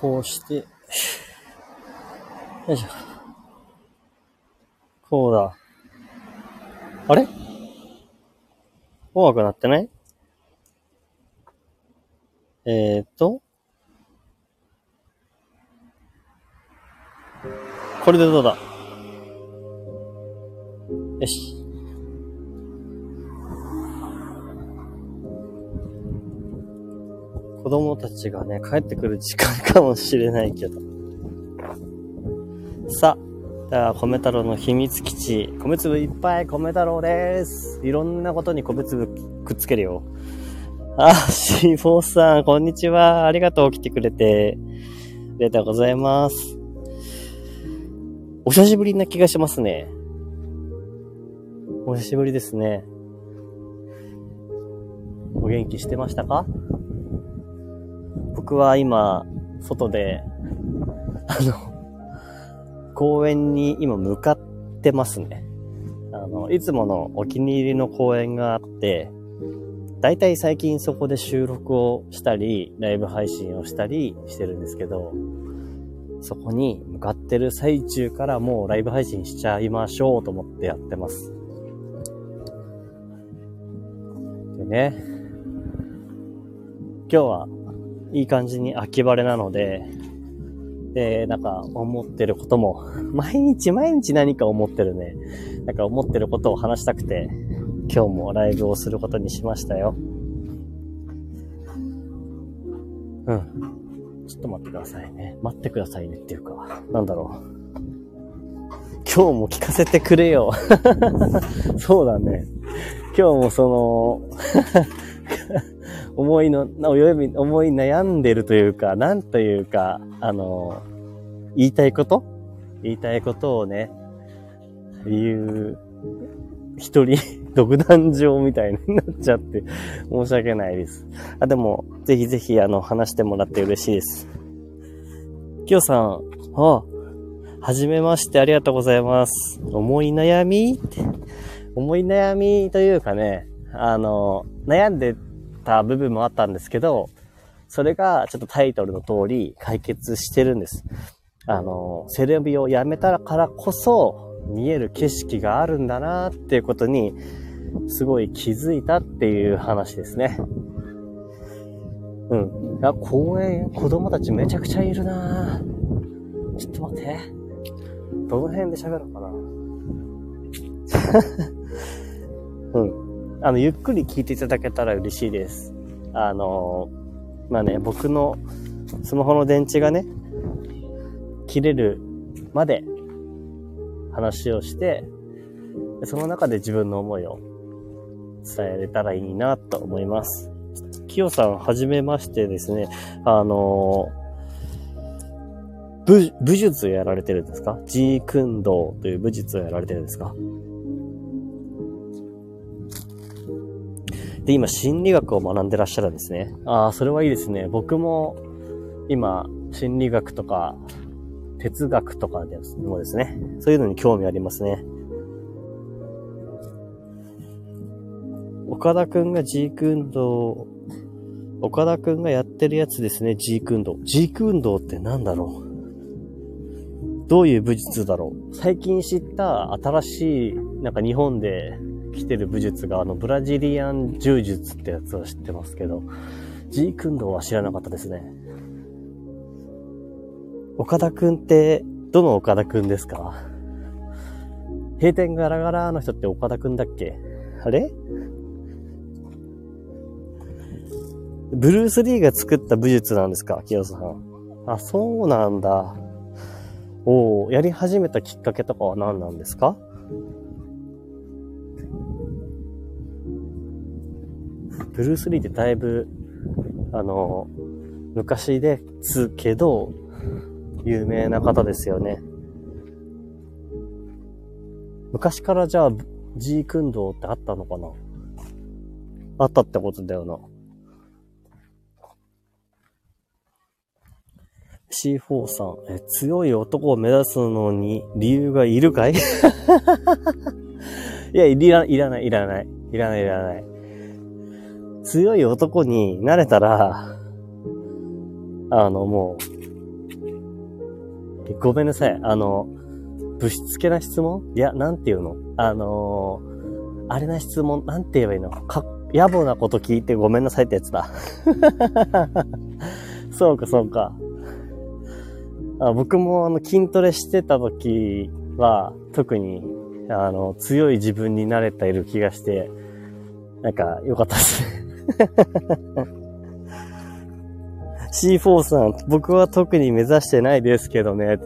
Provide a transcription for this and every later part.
こうして、よいしょ。こうだ。あれ？怖くなってない？えー、っと。これでどうだ？よし。子供たちがね、帰ってくる時間かもしれないけど。さあ、では、米太郎の秘密基地、米粒いっぱい米太郎です。いろんなことに米粒くっつけるよ。あ、シーフォーさん、こんにちは。ありがとう、来てくれて。ありがとうございます。お久しぶりな気がしますね。お久しぶりですね。お元気してましたか？僕は今、外で、あの、公園に今向かってますね。あの、いつものお気に入りの公園があって、だいたい最近そこで収録をしたり、ライブ配信をしたりしてるんですけど、そこに向かってる最中からもうライブ配信しちゃいましょうと思ってやってます。でね、今日はいい感じに秋晴れなので、で、なんか思ってることも、毎日毎日何か思ってるね。なんか思ってることを話したくて、今日もライブをすることにしましたよ。うん。ちょっと待ってくださいね。待ってくださいねっていうか、なんだろう。今日も聞かせてくれよ。そうだね。今日もその 思いの、思い悩んでるというか、なんというか、あの、言いたいこと？言いたいことをね、言う、一人、独壇場みたいになっちゃって、申し訳ないです。あ、でも、ぜひぜひ、あの、話してもらって嬉しいです。きよさん、あ、はじめましてありがとうございます。思い悩み？って、思い悩みというかね、あの、悩んでた部分もあったんですけど、それがちょっとタイトルの通り解決してるんです。あの、セレビをやめたからこそ見える景色があるんだなっていうことにすごい気づいたっていう話ですね。うん。いや、公園、子供たちめちゃくちゃいるなちょっと待って。どの辺で喋ろうかな。うん。あの、ゆっくり聞いていただけたら嬉しいです。あの、まあね、僕のスマホの電池がね、切れるまで話をして、その中で自分の思いを伝えれたらいいなと思います。きよさん、はじめましてですね。あの武、武術をやられてるんですか？ジークンドーという武術をやられてるんですか？で、今、心理学を学んでらっしゃるんですね。ああ、それはいいですね。僕も、今、心理学とか、哲学とかでもですね、そういうのに興味ありますね。岡田くんがジーク運動、岡田くんがやってるやつですね、ジーク運動。ジーク運動って何だろう？どういう武術だろう？最近知った新しい、なんか日本で来てる武術が、あの、ブラジリアン柔術ってやつは知ってますけど、ジークンドーは知らなかったですね。岡田くんって、どの岡田くんですか？閉店ガラガラの人って岡田くんだっけ？あれ？ブルース・リーが作った武術なんですか？清さん。あ、そうなんだ。おおやり始めたきっかけとかは何なんですか？ブルース・リーってだいぶ、あの、昔ですけど、有名な方ですよね。昔からじゃあ、G 訓導ってあったのかな？あったってことだよな。C4 さん、え、強い男を目指すのに理由がいるかい？いや、いら、いらない、いらない。いらない、いらない。強い男になれたら、あの、もうごめんなさい。あの、ぶしつけな質問？いや、なんていうの？あの、あれな質問、なんて言えばいいの？か、野暮なこと聞いてごめんなさいってやつだ。そうか、そうか。あ僕もあの筋トレしてた時は、特に、あの、強い自分になれている気がして、なんか、良かったですね。C4 さん、僕は特に目指してないですけどね。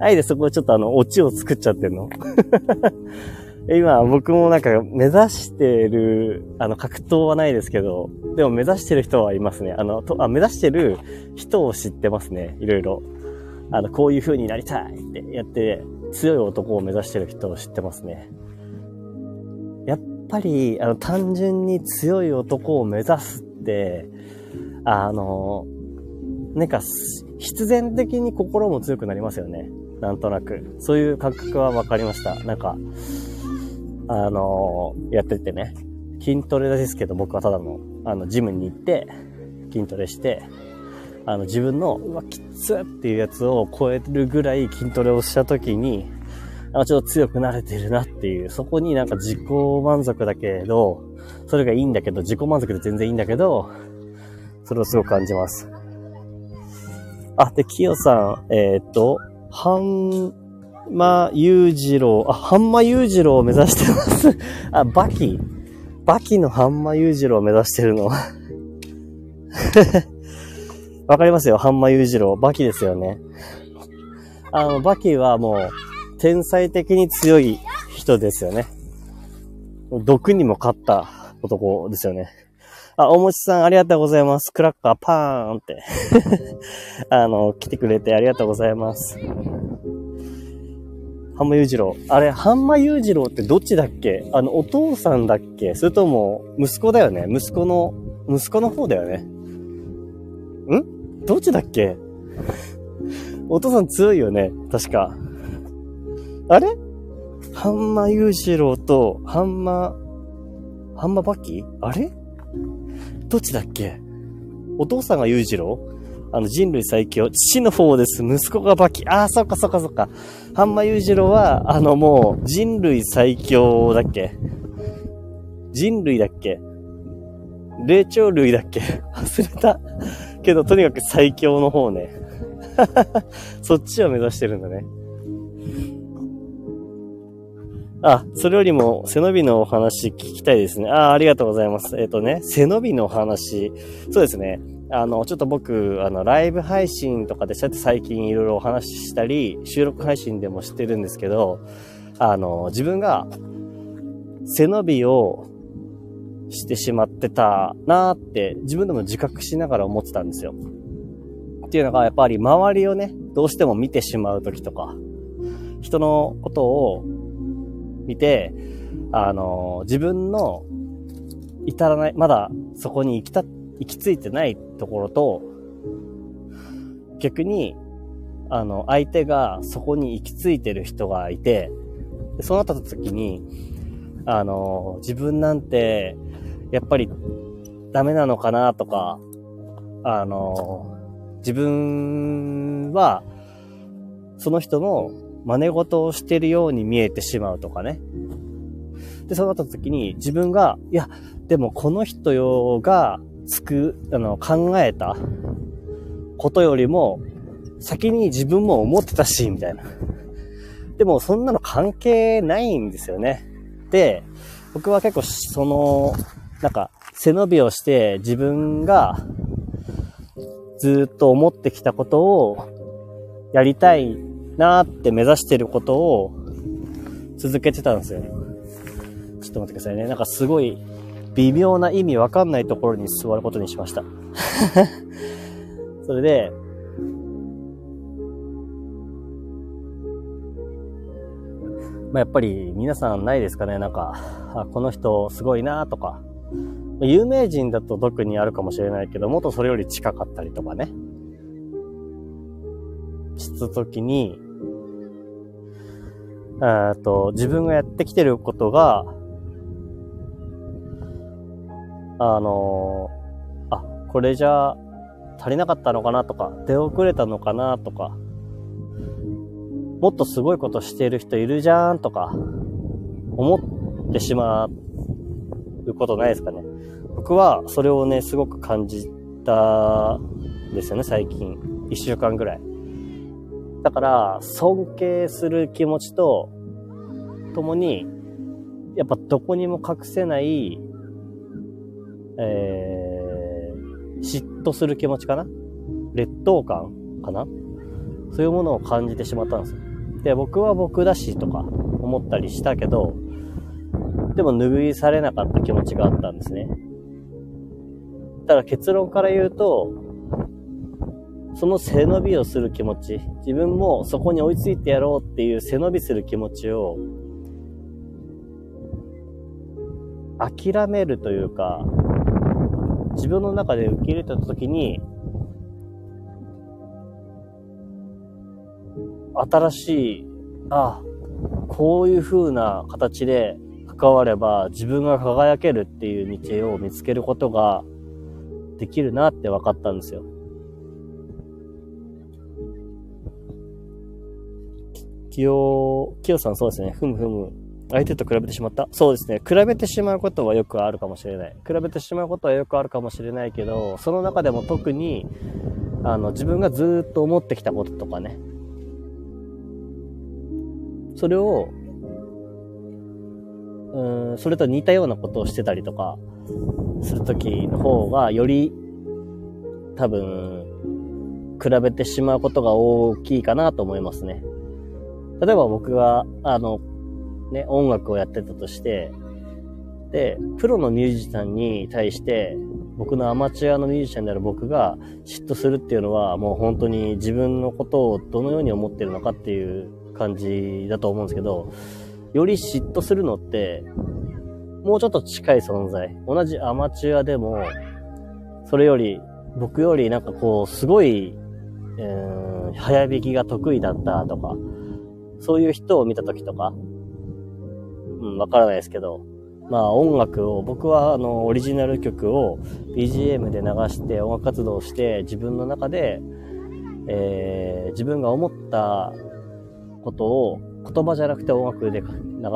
あえてそこちょっとあの、オチを作っちゃってんの 今、僕もなんか目指してる、あの、格闘はないですけど、でも目指してる人はいますね。あの、とあ目指してる人を知ってますね。いろいろ。あの、こういう風になりたいってやって、強い男を目指してる人を知ってますね。やっぱり、あの、単純に強い男を目指すって、あの、なんか、必然的に心も強くなりますよね。なんとなく。そういう感覚は分かりました。なんか、あの、やっててね。筋トレですけど、僕はただの、あの、ジムに行って、筋トレして、あの、自分の、うわ、きつっていうやつを超えるぐらい筋トレをした時に、あちょっと強くなれてるなっていう、そこになんか自己満足だけど、それがいいんだけど、自己満足で全然いいんだけど、それをすごく感じます。あ、で、キヨさん、えっ、と、半間裕次郎、あ、半間裕次郎を目指してます。あ、バキバキの半間裕次郎を目指してるの。わかりますよ、半間裕次郎。バキですよね。あの、バキはもう、天才的に強い人ですよね。毒にも勝った男ですよね。あ、おもちさんありがとうございます。クラッカーパーンって あの、来てくれてありがとうございます。ハンマ裕次郎。あれ、ハンマ裕次郎ってどっちだっけ？あの、お父さんだっけ？それとも、息子だよね？息子の、息子の方だよね？ん？どっちだっけ？お父さん強いよね？確か。あれ？ハンマ裕次郎と、ハンマ、ハンマバキ？あれ？どっちだっけ？お父さんが裕次郎あの、人類最強。父の方です。息子がバキ。ああ、そっかそっかそっか。ハンマ裕次郎は、あのもう、人類最強だっけ？人類だっけ？霊長類だっけ？忘れた。けど、とにかく最強の方ね。そっちを目指してるんだね。あ、それよりも背伸びのお話聞きたいですね。あ、ありがとうございます。えっ、ー、とね、背伸びのお話。そうですね。あの、ちょっと僕、あの、ライブ配信とかでそうやって最近いろいろお話ししたり、収録配信でもしてるんですけど、あの、自分が背伸びをしてしまってたなーって自分でも自覚しながら思ってたんですよ。っていうのがやっぱり周りをね、どうしても見てしまう時とか、人のことを見て、あの、自分の至らない、まだそこに行きた、行き着いてないところと、逆に、あの、相手がそこに行き着いてる人がいて、そうなった時に、あの、自分なんて、やっぱりダメなのかなとか、あの、自分は、その人の真似事をしてるように見えてしまうとかね。で、そうなった時に自分が、いや、でもこの人よがつく、あの、考えたことよりも、先に自分も思ってたし、みたいな。でも、そんなの関係ないんですよね。で、僕は結構、その、なんか、背伸びをして自分がずっと思ってきたことをやりたいなーって目指してることを続けてたんですよ。ちょっと待ってくださいね。なんかすごい微妙な意味わかんないところに座ることにしました。それで、まあ、やっぱり皆さんないですかねなんか、あこの人すごいなとか。有名人だと特にあるかもしれないけど、もっとそれより近かったりとかね。した時に、えっと、自分がやってきてることが、あのあ、これじゃ足りなかったのかなとか、出遅れたのかなとか、もっとすごいことしてる人いるじゃんとか、思ってしまうことないですかね。僕はそれをね、すごく感じたんですよね、最近。一週間ぐらい。だから、尊敬する気持ちと、ともに、やっぱどこにも隠せない、えー、嫉妬する気持ちかな？劣等感かな？そういうものを感じてしまったんですよ。で、僕は僕だしとか思ったりしたけど、でも拭いされなかった気持ちがあったんですね。ただ結論から言うと、その背伸びをする気持ち、自分もそこに追いついてやろうっていう背伸びする気持ちを、諦めるというか、自分の中で受け入れた時に、新しい、あこういう風な形で関われば自分が輝けるっていう道を見つけることができるなって分かったんですよ。きよ、きよさんそうですね。ふむふむ。相手と比べてしまったそうですね。比べてしまうことはよくあるかもしれない。比べてしまうことはよくあるかもしれないけど、その中でも特に、あの、自分がずっと思ってきたこととかね。それを、うん、それと似たようなことをしてたりとか、するときの方が、より、多分、比べてしまうことが大きいかなと思いますね。例えば僕が、あの、ね、音楽をやってたとして、で、プロのミュージシャンに対して、僕のアマチュアのミュージシャンである僕が嫉妬するっていうのは、もう本当に自分のことをどのように思ってるのかっていう感じだと思うんですけど、より嫉妬するのって、もうちょっと近い存在。同じアマチュアでも、それより、僕よりなんかこう、すごい、えー、早弾きが得意だったとか、そういう人を見た時とか、うん、わからないですけど、まあ音楽を、僕はあの、オリジナル曲を BGM で流して音楽活動して自分の中で、えー、自分が思ったことを言葉じゃなくて音楽で流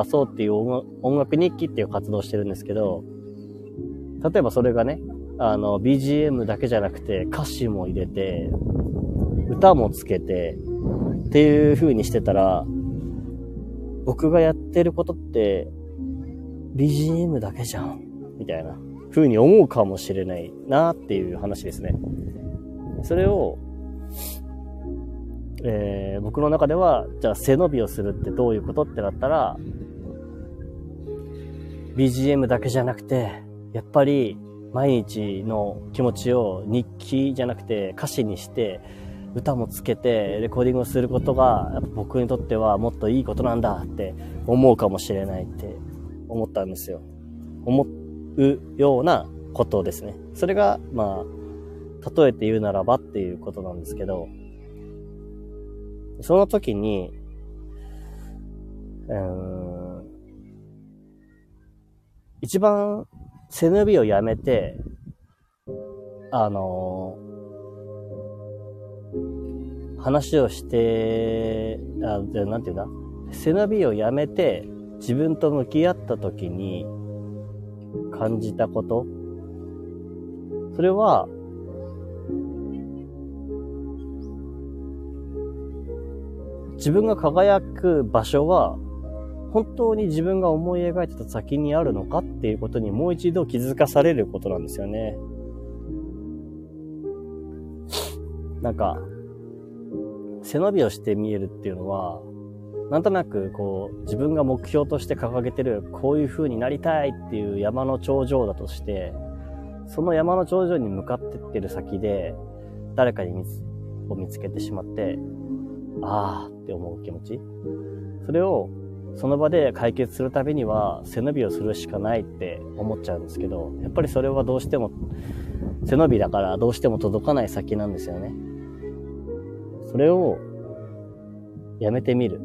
そうっていう音楽日記っていう活動をしてるんですけど、例えばそれがね、あの、BGM だけじゃなくて歌詞も入れて、歌もつけて、っていう風にしてたら、僕がやってることって BGM だけじゃん、みたいな風に思うかもしれないなっていう話ですね。それを、えー、僕の中では、じゃあ背伸びをするってどういうことってなったら、BGM だけじゃなくて、やっぱり毎日の気持ちを日記じゃなくて歌詞にして、歌もつけてレコーディングをすることが僕にとってはもっといいことなんだって思うかもしれないって思ったんですよ。思うようなことですね。それが、まあ、例えて言うならばっていうことなんですけど、その時に、うん、一番背伸びをやめて、あの話をして、あ、なんていうんだ背伸びをやめて自分と向き合った時に感じたこと。それは、自分が輝く場所は本当に自分が思い描いてた先にあるのかっていうことにもう一度気づかされることなんですよね。なんか、背伸びをして見えるっていうのは、なんとなくこう、自分が目標として掲げてる、こういう風になりたいっていう山の頂上だとして、その山の頂上に向かってってる先で、誰かに見つを見つけてしまって、ああって思う気持ち。それをその場で解決するためには背伸びをするしかないって思っちゃうんですけど、やっぱりそれはどうしても背伸びだからどうしても届かない先なんですよね。それをやめてみる。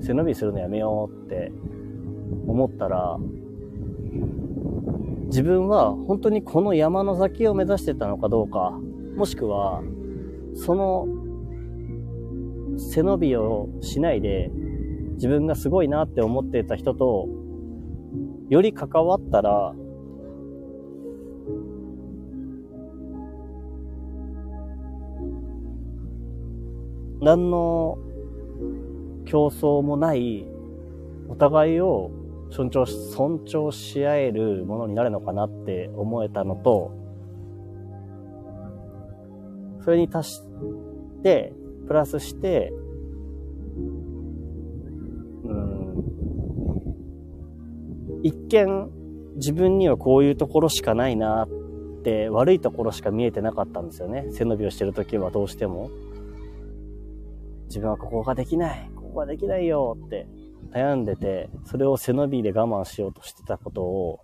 背伸びするのやめようって思ったら、自分は本当にこの山の先を目指してたのかどうか、もしくは、その背伸びをしないで、自分がすごいなって思ってた人と、より関わったら、何の競争もない、お互いを尊重し、尊重し合えるものになるのかなって思えたのと、それに足して、プラスして、うん、一見自分にはこういうところしかないなって悪いところしか見えてなかったんですよね。背伸びをしてるときはどうしても。自分はここができない。ここができないよって悩んでて、それを背伸びで我慢しようとしてたことを、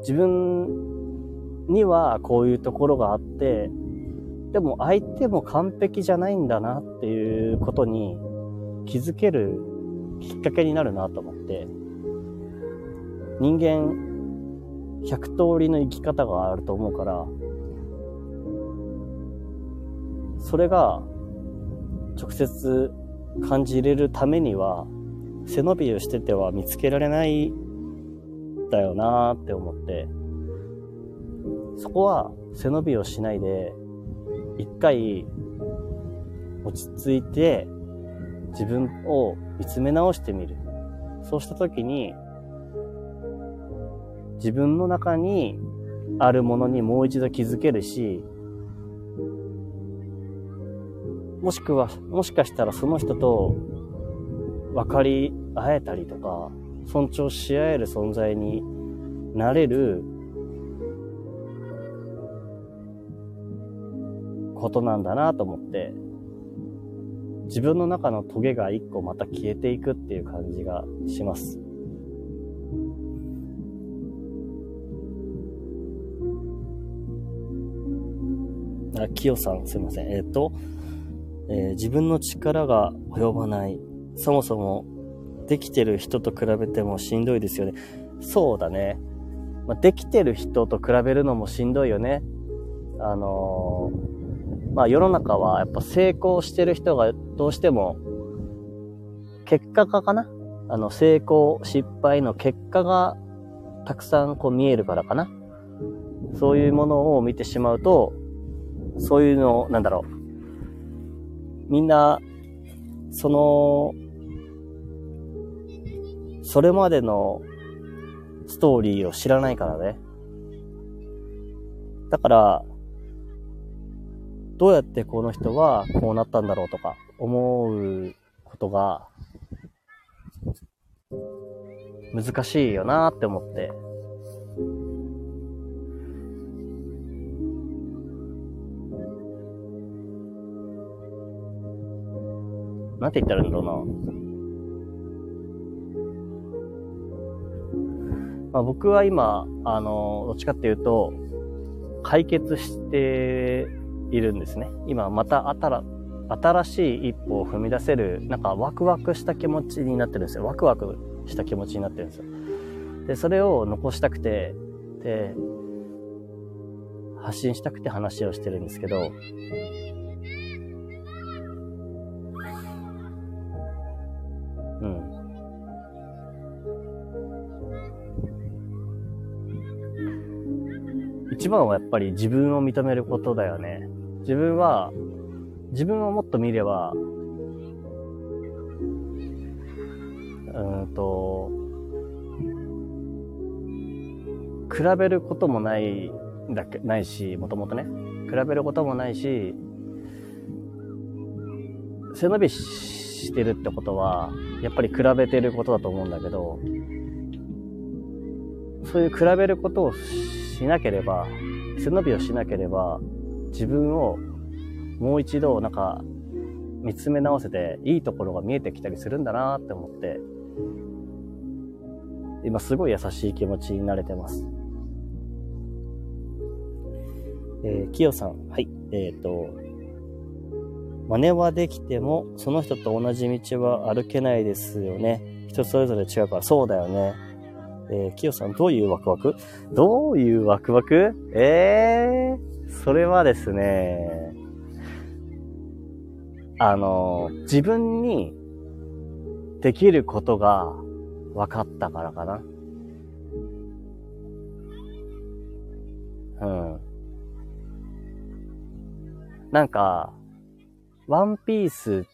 自分にはこういうところがあって、でも相手も完璧じゃないんだなっていうことに気づけるきっかけになるなと思って、人間100通りの生き方があると思うから、それが直接感じれるためには背伸びをしてては見つけられないだよなって思って。そこは背伸びをしないで一回落ち着いて自分を見つめ直してみる。そうした時に自分の中にあるものにもう一度気づけるしもしくは、もしかしたらその人と分かり合えたりとか、尊重し合える存在になれることなんだなと思って、自分の中のトゲが一個また消えていくっていう感じがします。あ、きよさん、すいません。えっ、ー、と、えー、自分の力が及ばない。そもそもできてる人と比べてもしんどいですよね。そうだね。まあ、できてる人と比べるのもしんどいよね。あのー、まあ世の中はやっぱ成功してる人がどうしても結果化かなあの成功、失敗の結果がたくさんこう見えるからかな。そういうものを見てしまうと、そういうのを、なんだろう。みんな、その、それまでのストーリーを知らないからね。だから、どうやってこの人はこうなったんだろうとか思うことが難しいよなって思って。なんて言ったらいいんだろうな。まあ、僕は今、あの、どっちかっていうと、解決しているんですね。今また新新しい一歩を踏み出せる、なんかワクワクした気持ちになってるんですよ。ワクワクした気持ちになってるんですよ。で、それを残したくて、で、発信したくて話をしてるんですけど、一番はやっぱり自分を認めることだよね。自分は、自分をもっと見れば、うんと、比べることもないだけ、ないし、もともとね。比べることもないし、背伸びしてるってことは、やっぱり比べてることだと思うんだけど、そういう比べることをしなければ、背伸びをしなければ、自分をもう一度なんか見つめ直せていいところが見えてきたりするんだなって思って、今すごい優しい気持ちになれてます。えー、きよさん、はい、えっ、ー、と、真似はできても、その人と同じ道は歩けないですよね。人それぞれ違うから、そうだよね。えー、キヨさん、どういうワクワク？どういうワクワク？えー、それはですね、あの、自分にできることが分かったからかな。うん。なんか、ワンピース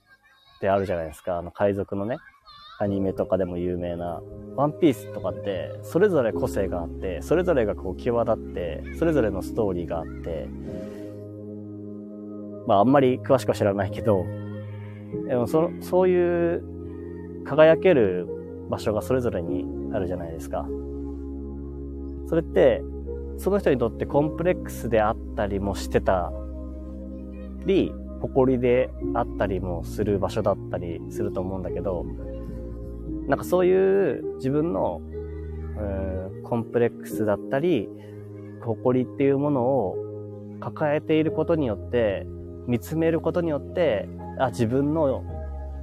ってあるじゃないですか。あの海賊のね、アニメとかでも有名な。ワンピースとかって、それぞれ個性があって、それぞれがこう際立って、それぞれのストーリーがあって、まああんまり詳しくは知らないけど、でもそそういう輝ける場所がそれぞれにあるじゃないですか。それって、その人にとってコンプレックスであったりもしてたり、誇りであったりもする場所だったりすると思うんだけど、なんかそういう自分の、うん、コンプレックスだったり、誇りっていうものを抱えていることによって、見つめることによって、あ、自分の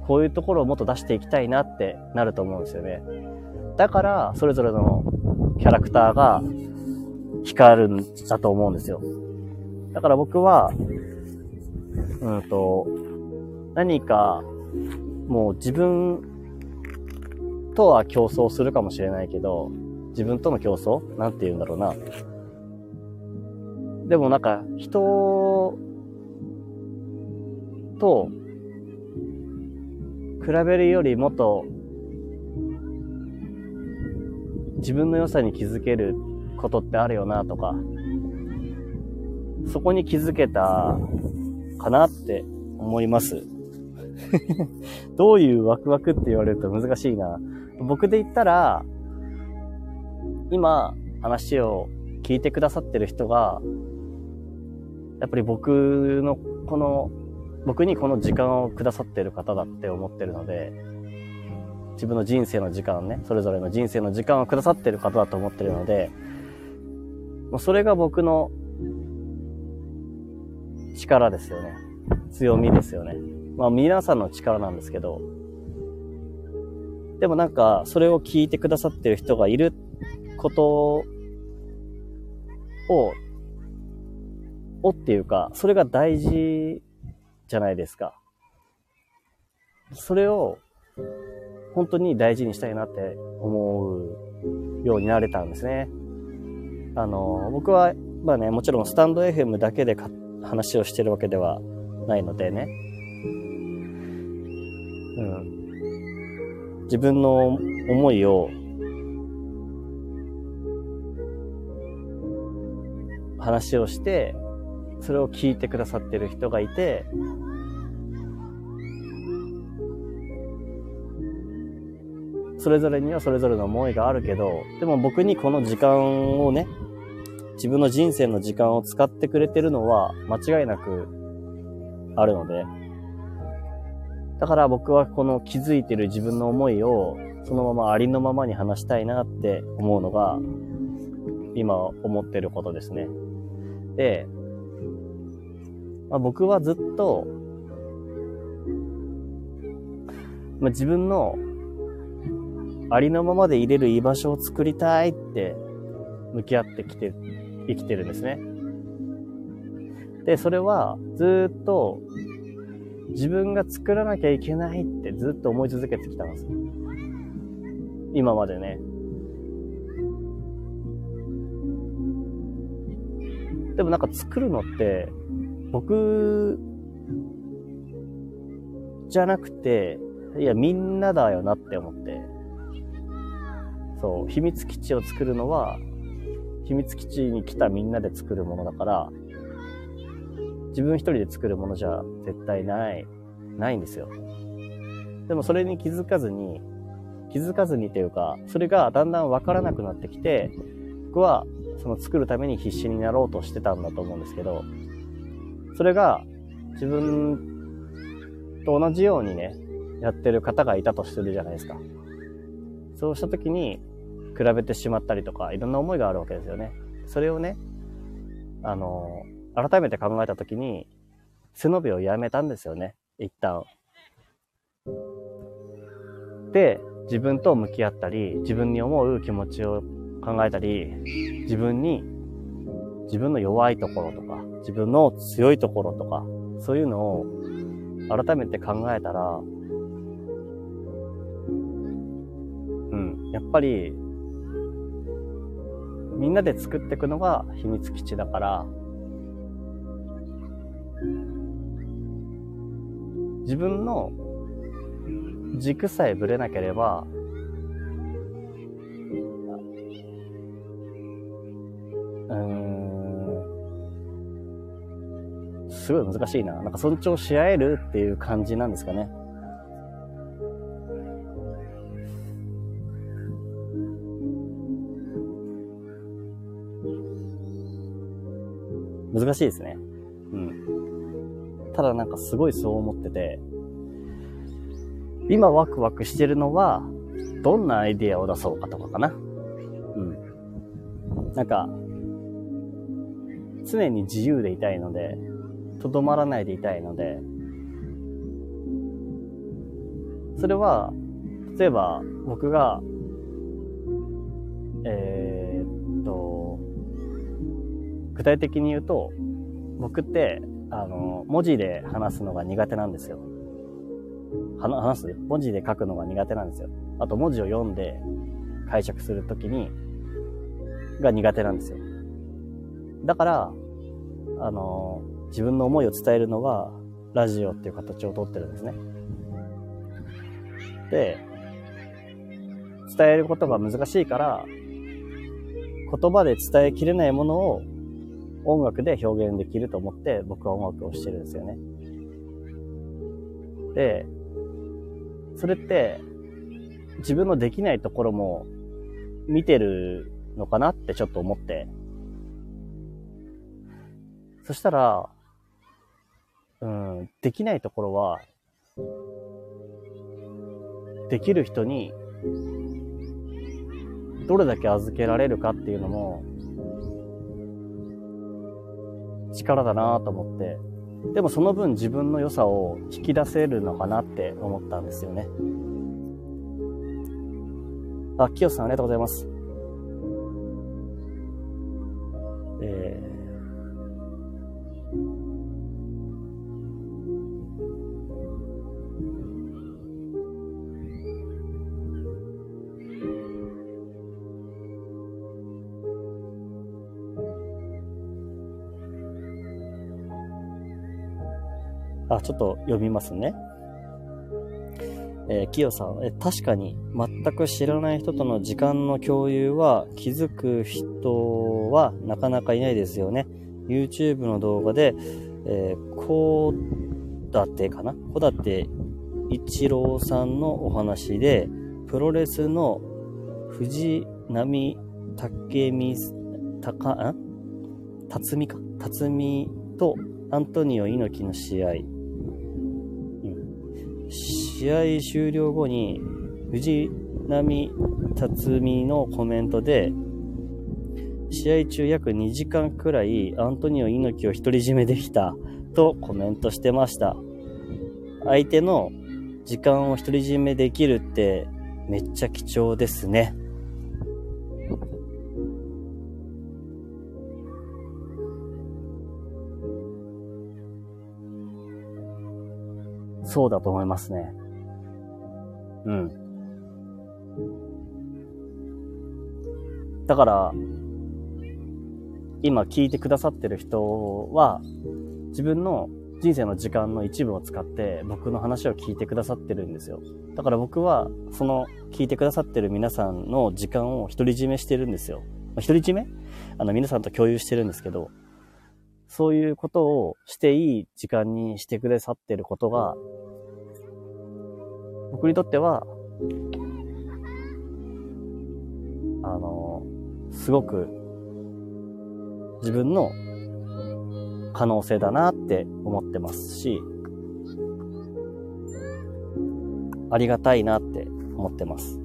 こういうところをもっと出していきたいなってなると思うんですよね。だから、それぞれのキャラクターが光るんだと思うんですよ。だから僕は、うんと、何か、もう自分とは競争するかもしれないけど、自分との競争？なんて言うんだろうな。でもなんか、人と比べるよりもっと自分の良さに気づけることってあるよなとか、そこに気づけたかなって思います。どういうワクワクって言われると難しいな。僕で言ったら、今話を聞いてくださってる人が、やっぱり僕のこの、僕にこの時間をくださってる方だって思ってるので、自分の人生の時間ね、それぞれの人生の時間をくださってる方だと思ってるので、もうそれが僕の力ですよね。強みですよね。まあ皆さんの力なんですけど、でもなんか、それを聞いてくださってる人がいることを、をっていうか、それが大事じゃないですか。それを、本当に大事にしたいなって思うようになれたんですね。あの、僕は、まあね、もちろんスタンド FM だけで話をしてるわけではないのでね。うん。自分の思いを話をして、それを聞いてくださってる人がいて、それぞれにはそれぞれの思いがあるけど、でも僕にこの時間をね、自分の人生の時間を使ってくれてるのは間違いなくあるので、だから僕はこの気づいてる自分の思いをそのままありのままに話したいなって思うのが今思ってることですね。で、まあ、僕はずっと、まあ、自分のありのままで入れる居場所を作りたいって向き合ってきて生きてるんですね。で、それはずっと自分が作らなきゃいけないってずっと思い続けてきたんです。今までね。でもなんか作るのって僕じゃなくて、いやみんなだよなって思って。そう、秘密基地を作るのは秘密基地に来たみんなで作るものだから、自分一人で作るものじゃ絶対ない、ないんですよ。でもそれに気づかずに、気づかずにというか、それがだんだんわからなくなってきて、僕はその作るために必死になろうとしてたんだと思うんですけど、それが自分と同じようにね、やってる方がいたとするじゃないですか。そうした時に、比べてしまったりとか、いろんな思いがあるわけですよね。それをね、あの、改めて考えたときに、背伸びをやめたんですよね。一旦。で、自分と向き合ったり、自分に思う気持ちを考えたり、自分に、自分の弱いところとか、自分の強いところとか、そういうのを改めて考えたら、うん、やっぱり、みんなで作っていくのが秘密基地だから、自分の軸さえぶれなければ、うん、すごい難しいな。なんか尊重し合えるっていう感じなんですかね。難しいですね。ただなんかすごいそう思ってて、今ワクワクしてるのは、どんなアイディアを出そうかとかかな。うん。なんか、常に自由でいたいので、とどまらないでいたいので、それは、例えば僕が、えー、っと、具体的に言うと、僕って、あの、文字で話すのが苦手なんですよ。話す？文字で書くのが苦手なんですよ。あと文字を読んで解釈するときに、が苦手なんですよ。だから、あの、自分の思いを伝えるのは、ラジオっていう形をとってるんですね。で、伝えることが難しいから、言葉で伝えきれないものを音楽で表現できると思って僕は音楽をしてるんですよね。で、それって自分のできないところも見てるのかなってちょっと思って。そしたら、うん、できないところは、できる人にどれだけ預けられるかっていうのも力だなと思って、でもその分自分の良さを引き出せるのかなって思ったんですよね。あ、きよさんありがとうございます。えーあ、ちょっと読みますね。えー、キヨさん、え、確かに全く知らない人との時間の共有は気づく人はなかなかいないですよね。YouTube の動画で、えー、こうだってかな？小立一郎さんのお話で、プロレスの藤波竹美、たか、ん？辰巳か？辰巳とアントニオ猪木の試合試合終了後に藤波辰巳のコメントで、試合中約2時間くらいアントニオ猪木を独り占めできたとコメントしてました。相手の時間を独り占めできるってめっちゃ貴重ですね。そうだと思いますね。うん。だから、今聞いてくださってる人は、自分の人生の時間の一部を使って僕の話を聞いてくださってるんですよ。だから僕は、その聞いてくださってる皆さんの時間を独り占めしてるんですよ。まあ、独り占め？あの、皆さんと共有してるんですけど、そういうことをしていい時間にしてくださってることが、僕にとっては、あの、すごく自分の可能性だなって思ってますし、ありがたいなって思ってます。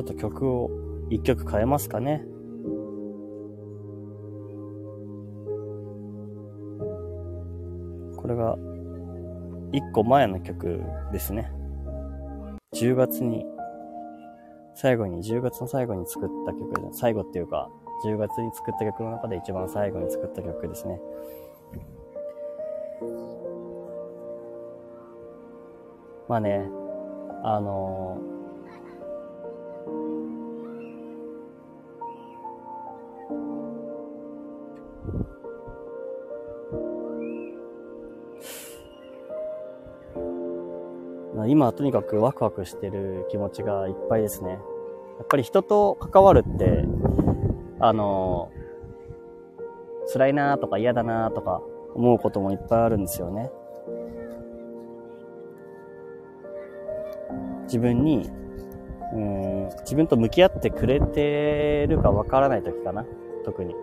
ちょっと曲を一曲変えますかね。これが、1個前の曲ですね。10月に、最後に、10月の最後に作った曲、最後っていうか、10月に作った曲の中で一番最後に作った曲ですね。まあね、あのー、今とにかくワクワクしてる気持ちがいっぱいですね。やっぱり人と関わるって、あの、辛いなとか嫌だなとか思うこともいっぱいあるんですよね。自分に、うん、自分と向き合ってくれてるかわからない時かな。特に。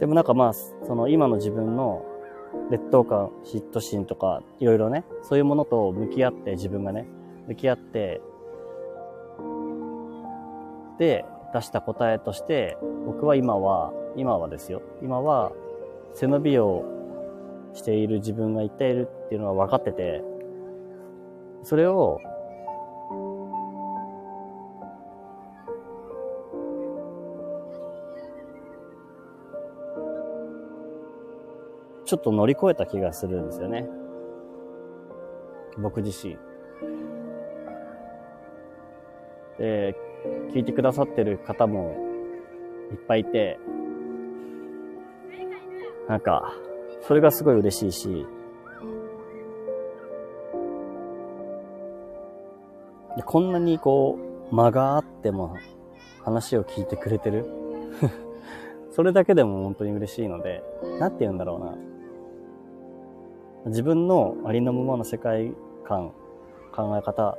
でもなんかまあ、その今の自分の劣等感、嫉妬心とか、いろいろね、そういうものと向き合って自分がね、向き合って、で、出した答えとして、僕は今は、今はですよ。今は、背伸びをしている自分が言っているっていうのは分かってて、それを、ちょっと乗り越えた気がするんですよね。僕自身。で、聞いてくださってる方もいっぱいいて、なんか、それがすごい嬉しいし、でこんなにこう、間があっても話を聞いてくれてる それだけでも本当に嬉しいので、なんて言うんだろうな。自分のありのままの世界観、考え方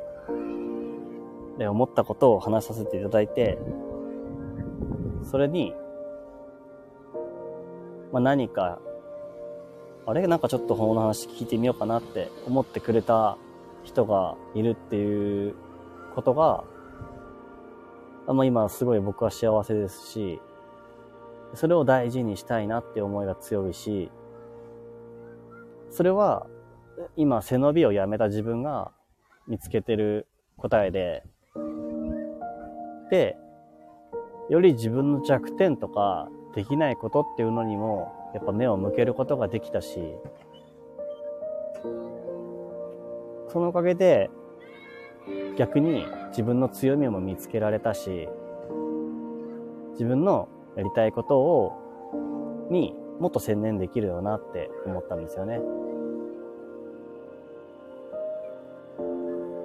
で思ったことを話させていただいて、それに、まあ、何かあれ？なんかちょっとこの話聞いてみようかなって思ってくれた人がいるっていうことが、まあ、今すごい僕は幸せですし、それを大事にしたいなって思いが強いし、それは今背伸びをやめた自分が見つけてる答えで、で、より自分の弱点とかできないことっていうのにもやっぱ目を向けることができたし、そのおかげで逆に自分の強みも見つけられたし、自分のやりたいことを、にもっと専念できるよなって思ったんですよね。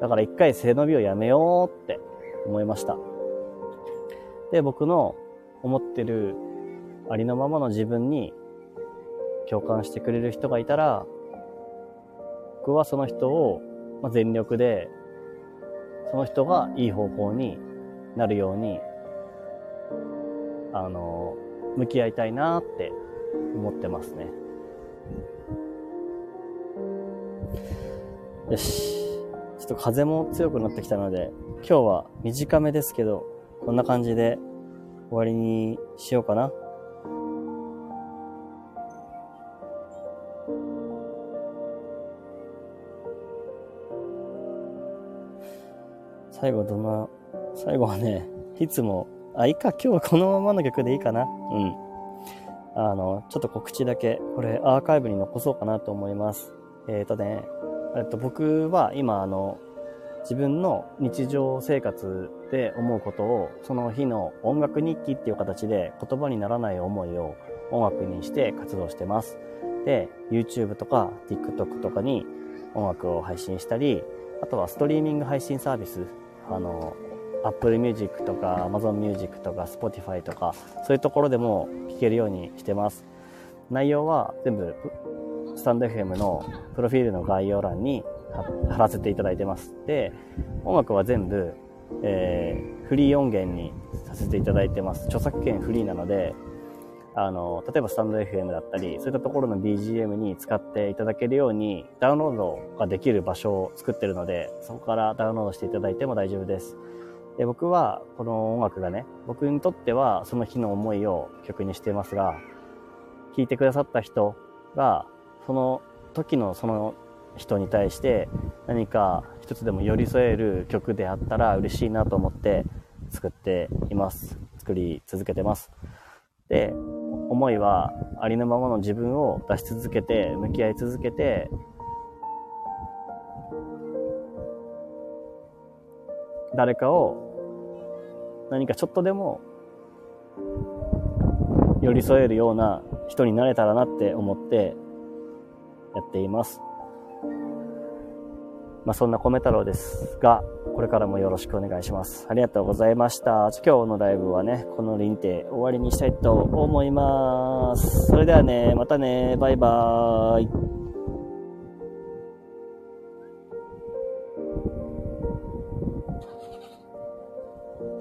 だから一回背伸びをやめようって思いました。で、僕の思ってるありのままの自分に共感してくれる人がいたら、僕はその人を全力で、その人がいい方向になるように、あの、向き合いたいなって思ってますね。よし。ちょっと風も強くなってきたので、今日は短めですけど、こんな感じで終わりにしようかな。最後どんな、最後はね、いつも、あ、いいか、今日はこのままの曲でいいかな。うん。あの、ちょっと告知だけ、これアーカイブに残そうかなと思います。えっ、ー、とね、えっと、僕は今、あの、自分の日常生活で思うことを、その日の音楽日記っていう形で言葉にならない思いを音楽にして活動してます。で、YouTube とか TikTok とかに音楽を配信したり、あとはストリーミング配信サービス、あの、Apple Music とか Amazon Music とか Spotify とか、そういうところでも聴けるようにしてます。内容は全部、スタンド FM のプロフィールの概要欄に貼らせていただいてます。で、音楽は全部、えー、フリー音源にさせていただいてます。著作権フリーなので、あの、例えばスタンド FM だったり、そういったところの BGM に使っていただけるように、ダウンロードができる場所を作ってるので、そこからダウンロードしていただいても大丈夫です。で僕は、この音楽がね、僕にとってはその日の思いを曲にしていますが、聞いてくださった人が、その時のその人に対して何か一つでも寄り添える曲であったら嬉しいなと思って作っています。作り続けてます。で、思いはありのままの自分を出し続けて、向き合い続けて、誰かを何かちょっとでも寄り添えるような人になれたらなって思ってやっています。まあ、そんな米太郎ですが、これからもよろしくお願いします。ありがとうございました。今日のライブはね、この臨停終わりにしたいと思います。それではね、またね、バイバーイ。